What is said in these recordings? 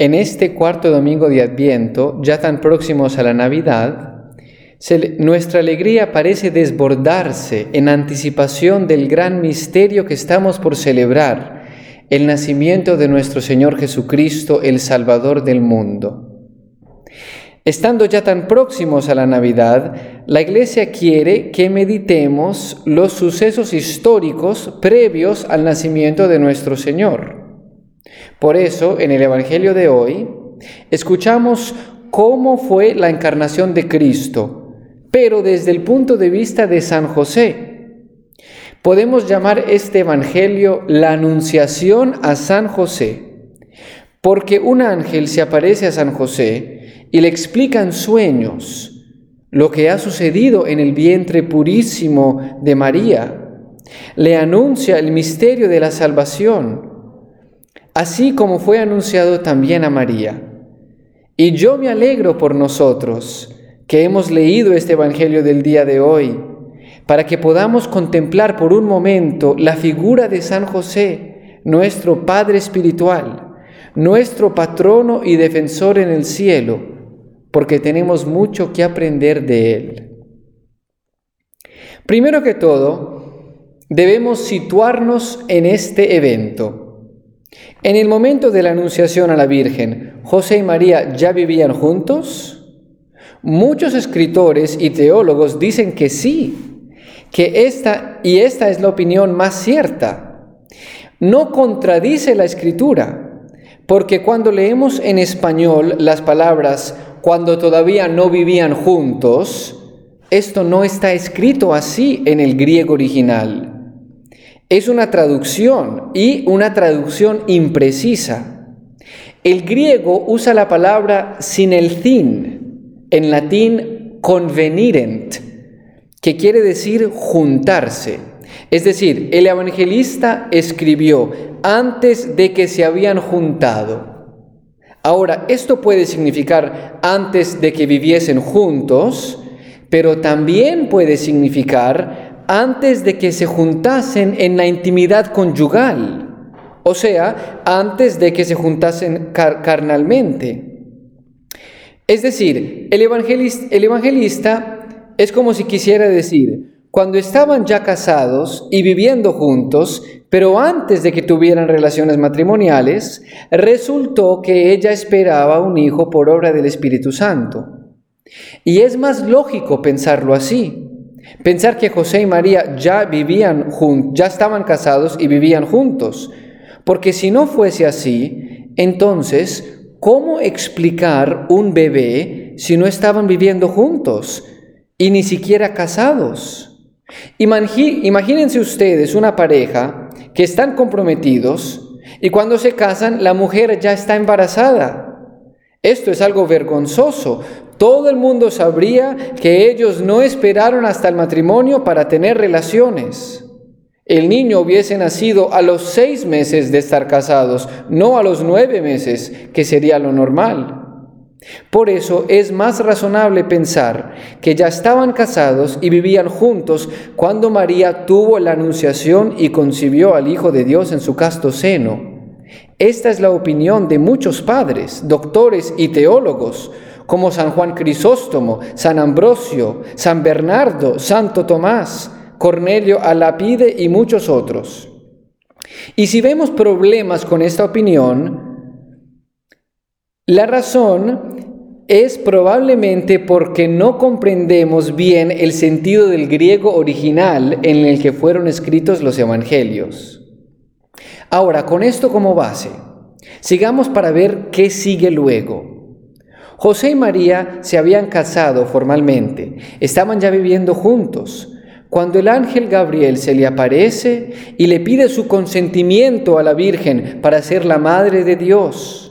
En este cuarto domingo de Adviento, ya tan próximos a la Navidad, nuestra alegría parece desbordarse en anticipación del gran misterio que estamos por celebrar, el nacimiento de nuestro Señor Jesucristo, el Salvador del mundo. Estando ya tan próximos a la Navidad, la Iglesia quiere que meditemos los sucesos históricos previos al nacimiento de nuestro Señor. Por eso, en el Evangelio de hoy, escuchamos cómo fue la encarnación de Cristo, pero desde el punto de vista de San José. Podemos llamar este Evangelio la Anunciación a San José, porque un ángel se aparece a San José y le explica en sueños lo que ha sucedido en el vientre purísimo de María. Le anuncia el misterio de la salvación así como fue anunciado también a María. Y yo me alegro por nosotros que hemos leído este Evangelio del día de hoy, para que podamos contemplar por un momento la figura de San José, nuestro Padre Espiritual, nuestro patrono y defensor en el cielo, porque tenemos mucho que aprender de Él. Primero que todo, debemos situarnos en este evento. En el momento de la anunciación a la Virgen, ¿José y María ya vivían juntos? Muchos escritores y teólogos dicen que sí, que esta y esta es la opinión más cierta. No contradice la escritura, porque cuando leemos en español las palabras cuando todavía no vivían juntos, esto no está escrito así en el griego original es una traducción y una traducción imprecisa. El griego usa la palabra sin el sin, en latín convenirent, que quiere decir juntarse. Es decir, el evangelista escribió antes de que se habían juntado. Ahora, esto puede significar antes de que viviesen juntos, pero también puede significar antes de que se juntasen en la intimidad conyugal, o sea, antes de que se juntasen carnalmente. Es decir, el evangelista, el evangelista es como si quisiera decir, cuando estaban ya casados y viviendo juntos, pero antes de que tuvieran relaciones matrimoniales, resultó que ella esperaba un hijo por obra del Espíritu Santo. Y es más lógico pensarlo así. Pensar que José y María ya vivían juntos, ya estaban casados y vivían juntos. Porque si no fuese así, entonces, ¿cómo explicar un bebé si no estaban viviendo juntos y ni siquiera casados? Imagínense ustedes una pareja que están comprometidos y cuando se casan la mujer ya está embarazada. Esto es algo vergonzoso todo el mundo sabría que ellos no esperaron hasta el matrimonio para tener relaciones. El niño hubiese nacido a los seis meses de estar casados, no a los nueve meses, que sería lo normal. Por eso es más razonable pensar que ya estaban casados y vivían juntos cuando María tuvo la anunciación y concibió al Hijo de Dios en su casto seno. Esta es la opinión de muchos padres, doctores y teólogos, como San Juan Crisóstomo, San Ambrosio, San Bernardo, Santo Tomás, Cornelio Alapide y muchos otros. Y si vemos problemas con esta opinión, la razón es probablemente porque no comprendemos bien el sentido del griego original en el que fueron escritos los evangelios. Ahora, con esto como base, sigamos para ver qué sigue luego. José y María se habían casado formalmente, estaban ya viviendo juntos, cuando el ángel Gabriel se le aparece y le pide su consentimiento a la Virgen para ser la madre de Dios,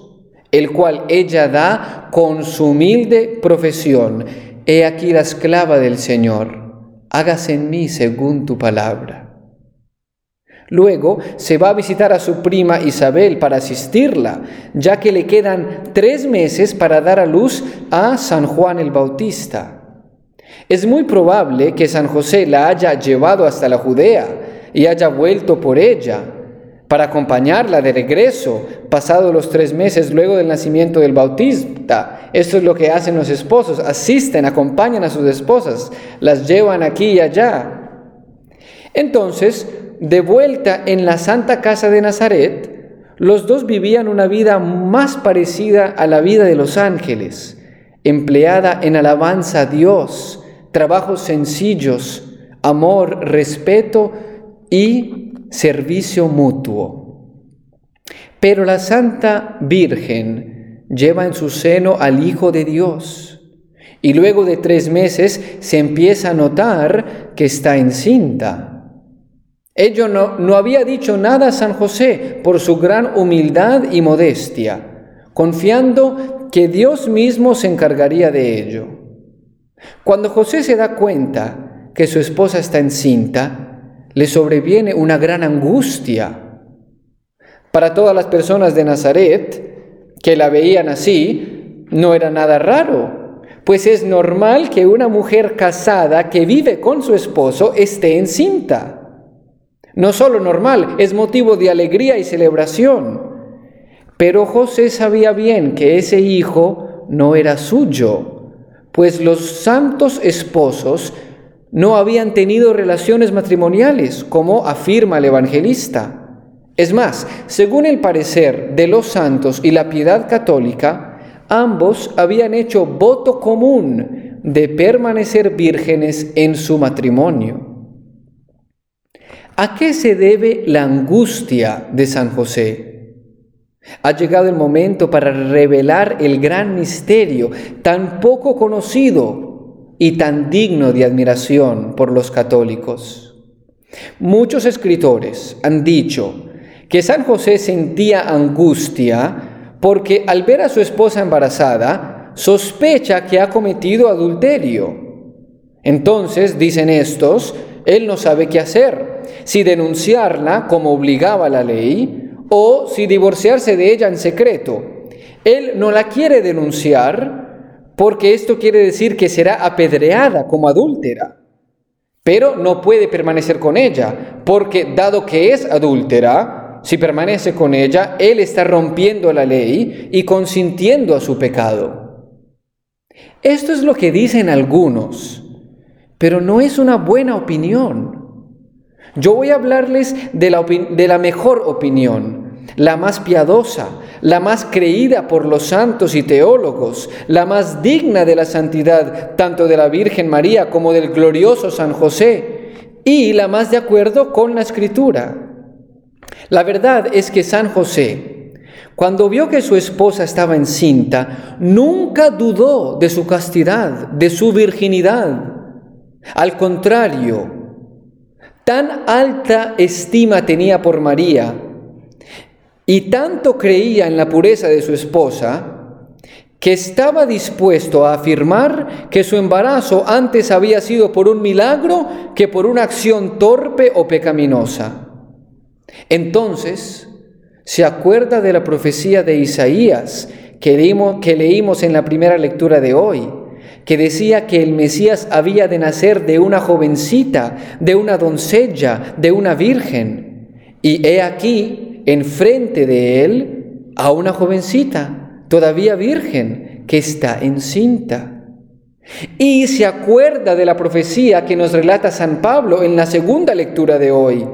el cual ella da con su humilde profesión, he aquí la esclava del Señor, hágase en mí según tu palabra. Luego se va a visitar a su prima Isabel para asistirla, ya que le quedan tres meses para dar a luz a San Juan el Bautista. Es muy probable que San José la haya llevado hasta la Judea y haya vuelto por ella. para acompañarla de regreso, pasados los tres meses luego del nacimiento del bautista. Esto es lo que hacen los esposos, asisten, acompañan a sus esposas, las llevan aquí y allá. Entonces, de vuelta en la Santa Casa de Nazaret, los dos vivían una vida más parecida a la vida de los ángeles, empleada en alabanza a Dios, trabajos sencillos, amor, respeto y servicio mutuo. Pero la Santa Virgen lleva en su seno al Hijo de Dios y luego de tres meses se empieza a notar que está encinta. Ello no, no había dicho nada a San José por su gran humildad y modestia, confiando que Dios mismo se encargaría de ello. Cuando José se da cuenta que su esposa está encinta, le sobreviene una gran angustia. Para todas las personas de Nazaret que la veían así, no era nada raro, pues es normal que una mujer casada que vive con su esposo esté encinta. No solo normal, es motivo de alegría y celebración. Pero José sabía bien que ese hijo no era suyo, pues los santos esposos no habían tenido relaciones matrimoniales, como afirma el evangelista. Es más, según el parecer de los santos y la piedad católica, ambos habían hecho voto común de permanecer vírgenes en su matrimonio. ¿A qué se debe la angustia de San José? Ha llegado el momento para revelar el gran misterio tan poco conocido y tan digno de admiración por los católicos. Muchos escritores han dicho que San José sentía angustia porque al ver a su esposa embarazada, sospecha que ha cometido adulterio. Entonces, dicen estos, él no sabe qué hacer, si denunciarla como obligaba la ley o si divorciarse de ella en secreto. Él no la quiere denunciar porque esto quiere decir que será apedreada como adúltera. Pero no puede permanecer con ella, porque dado que es adúltera, si permanece con ella, él está rompiendo la ley y consintiendo a su pecado. Esto es lo que dicen algunos, pero no es una buena opinión. Yo voy a hablarles de la, de la mejor opinión, la más piadosa, la más creída por los santos y teólogos, la más digna de la santidad tanto de la Virgen María como del glorioso San José, y la más de acuerdo con la Escritura. La verdad es que San José, cuando vio que su esposa estaba encinta, nunca dudó de su castidad, de su virginidad. Al contrario, tan alta estima tenía por María, y tanto creía en la pureza de su esposa que estaba dispuesto a afirmar que su embarazo antes había sido por un milagro que por una acción torpe o pecaminosa. Entonces, se acuerda de la profecía de Isaías que leímos, que leímos en la primera lectura de hoy, que decía que el Mesías había de nacer de una jovencita, de una doncella, de una virgen. Y he aquí enfrente de él a una jovencita, todavía virgen, que está encinta. Y se acuerda de la profecía que nos relata San Pablo en la segunda lectura de hoy,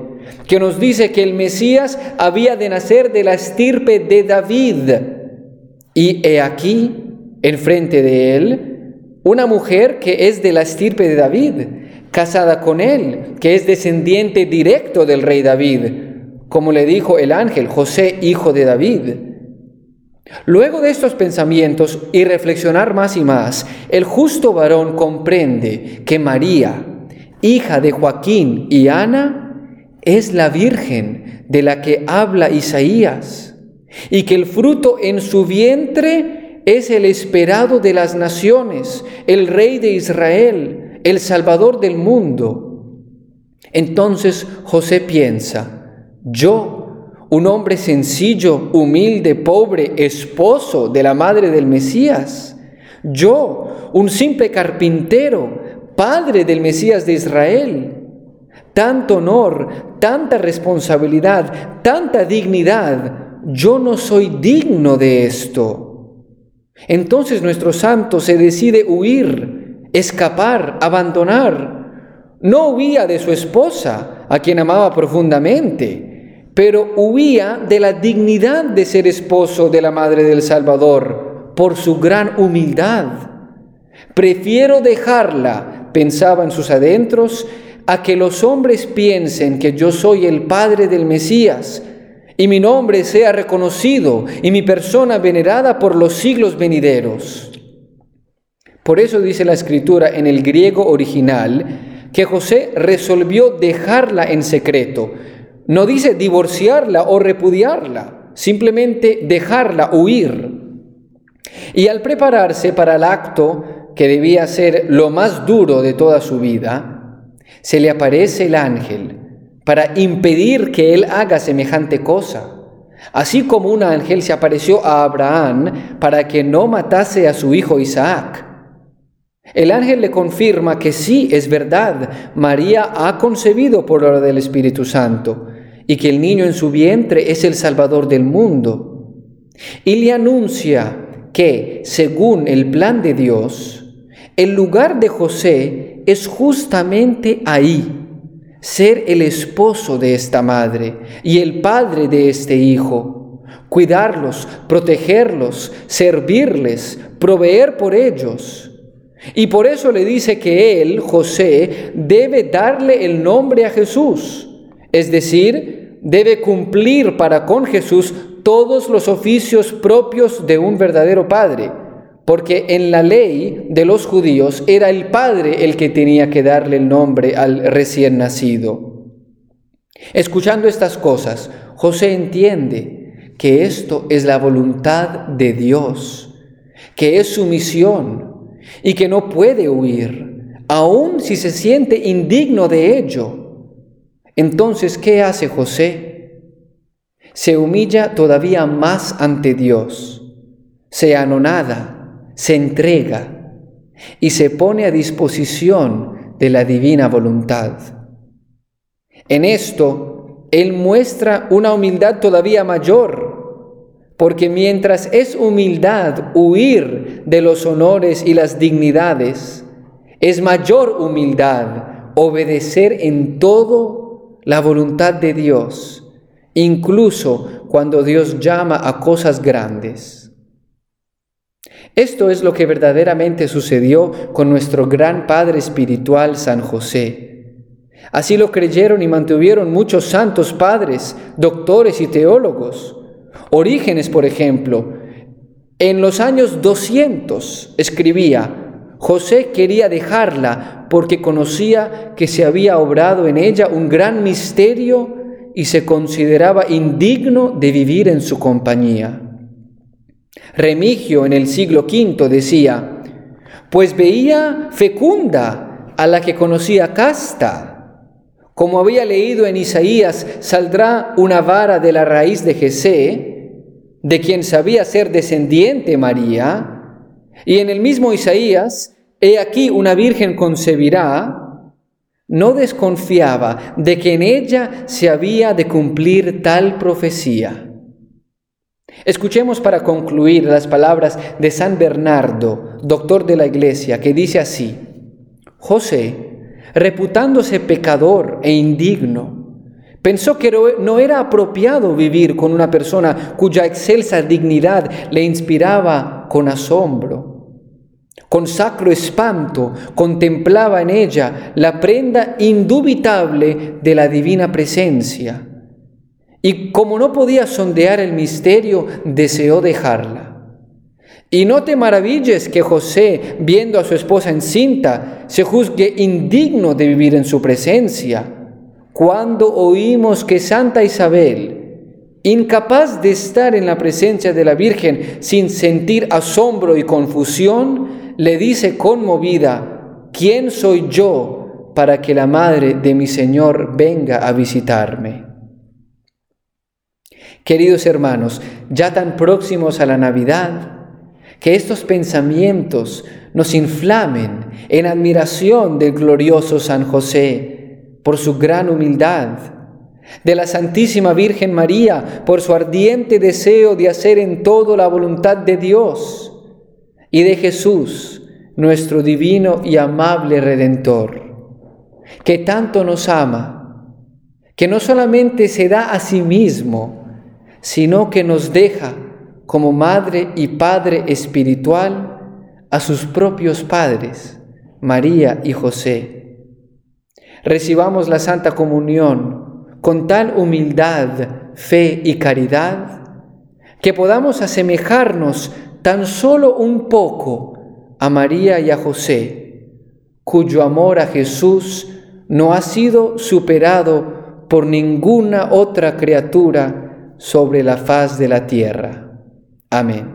que nos dice que el Mesías había de nacer de la estirpe de David. Y he aquí, enfrente de él, una mujer que es de la estirpe de David, casada con él, que es descendiente directo del rey David como le dijo el ángel, José, hijo de David. Luego de estos pensamientos y reflexionar más y más, el justo varón comprende que María, hija de Joaquín y Ana, es la Virgen de la que habla Isaías, y que el fruto en su vientre es el esperado de las naciones, el Rey de Israel, el Salvador del mundo. Entonces José piensa, yo, un hombre sencillo, humilde, pobre, esposo de la madre del Mesías. Yo, un simple carpintero, padre del Mesías de Israel. Tanto honor, tanta responsabilidad, tanta dignidad. Yo no soy digno de esto. Entonces nuestro santo se decide huir, escapar, abandonar. No huía de su esposa, a quien amaba profundamente, pero huía de la dignidad de ser esposo de la Madre del Salvador por su gran humildad. Prefiero dejarla, pensaba en sus adentros, a que los hombres piensen que yo soy el Padre del Mesías y mi nombre sea reconocido y mi persona venerada por los siglos venideros. Por eso dice la escritura en el griego original que José resolvió dejarla en secreto. No dice divorciarla o repudiarla, simplemente dejarla huir. Y al prepararse para el acto que debía ser lo más duro de toda su vida, se le aparece el ángel para impedir que él haga semejante cosa, así como un ángel se apareció a Abraham para que no matase a su hijo Isaac. El ángel le confirma que sí, es verdad, María ha concebido por obra del Espíritu Santo y que el niño en su vientre es el Salvador del mundo. Y le anuncia que, según el plan de Dios, el lugar de José es justamente ahí, ser el esposo de esta madre y el padre de este hijo, cuidarlos, protegerlos, servirles, proveer por ellos. Y por eso le dice que él, José, debe darle el nombre a Jesús, es decir, debe cumplir para con Jesús todos los oficios propios de un verdadero padre porque en la ley de los judíos era el padre el que tenía que darle el nombre al recién nacido. Escuchando estas cosas, José entiende que esto es la voluntad de Dios, que es su misión y que no puede huir, aun si se siente indigno de ello. Entonces, ¿qué hace José? Se humilla todavía más ante Dios, se anonada, se entrega y se pone a disposición de la divina voluntad. En esto, Él muestra una humildad todavía mayor, porque mientras es humildad huir de los honores y las dignidades, es mayor humildad obedecer en todo la voluntad de Dios, incluso cuando Dios llama a cosas grandes. Esto es lo que verdaderamente sucedió con nuestro gran Padre Espiritual San José. Así lo creyeron y mantuvieron muchos santos padres, doctores y teólogos. Orígenes, por ejemplo, en los años 200 escribía, José quería dejarla porque conocía que se había obrado en ella un gran misterio y se consideraba indigno de vivir en su compañía. Remigio en el siglo V decía, pues veía fecunda a la que conocía casta. Como había leído en Isaías, saldrá una vara de la raíz de Jesé, de quien sabía ser descendiente María, y en el mismo Isaías, he aquí una virgen concebirá, no desconfiaba de que en ella se había de cumplir tal profecía. Escuchemos para concluir las palabras de San Bernardo, doctor de la iglesia, que dice así, José, reputándose pecador e indigno, pensó que no era apropiado vivir con una persona cuya excelsa dignidad le inspiraba con asombro. Con sacro espanto contemplaba en ella la prenda indubitable de la divina presencia y como no podía sondear el misterio, deseó dejarla. Y no te maravilles que José, viendo a su esposa encinta, se juzgue indigno de vivir en su presencia. Cuando oímos que Santa Isabel, incapaz de estar en la presencia de la Virgen sin sentir asombro y confusión, le dice conmovida, ¿quién soy yo para que la madre de mi Señor venga a visitarme? Queridos hermanos, ya tan próximos a la Navidad, que estos pensamientos nos inflamen en admiración del glorioso San José por su gran humildad, de la Santísima Virgen María por su ardiente deseo de hacer en todo la voluntad de Dios, y de Jesús, nuestro divino y amable Redentor, que tanto nos ama, que no solamente se da a sí mismo, sino que nos deja como madre y padre espiritual a sus propios padres, María y José. Recibamos la Santa Comunión con tal humildad, fe y caridad, que podamos asemejarnos tan solo un poco a María y a José, cuyo amor a Jesús no ha sido superado por ninguna otra criatura sobre la faz de la tierra. Amén.